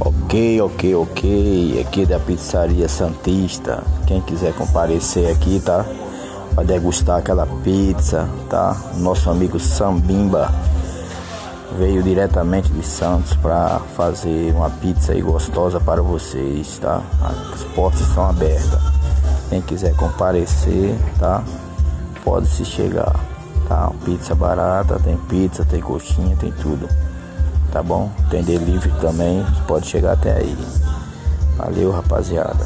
Ok, ok, ok. Aqui da Pizzaria Santista. Quem quiser comparecer aqui, tá? Pra degustar aquela pizza, tá? Nosso amigo Sambimba veio diretamente de Santos para fazer uma pizza aí gostosa para vocês, tá? As portas estão abertas. Quem quiser comparecer, tá? Pode se chegar, tá? Pizza barata, tem pizza, tem coxinha, tem tudo tá bom? Tem delivery também, pode chegar até aí. Valeu, rapaziada.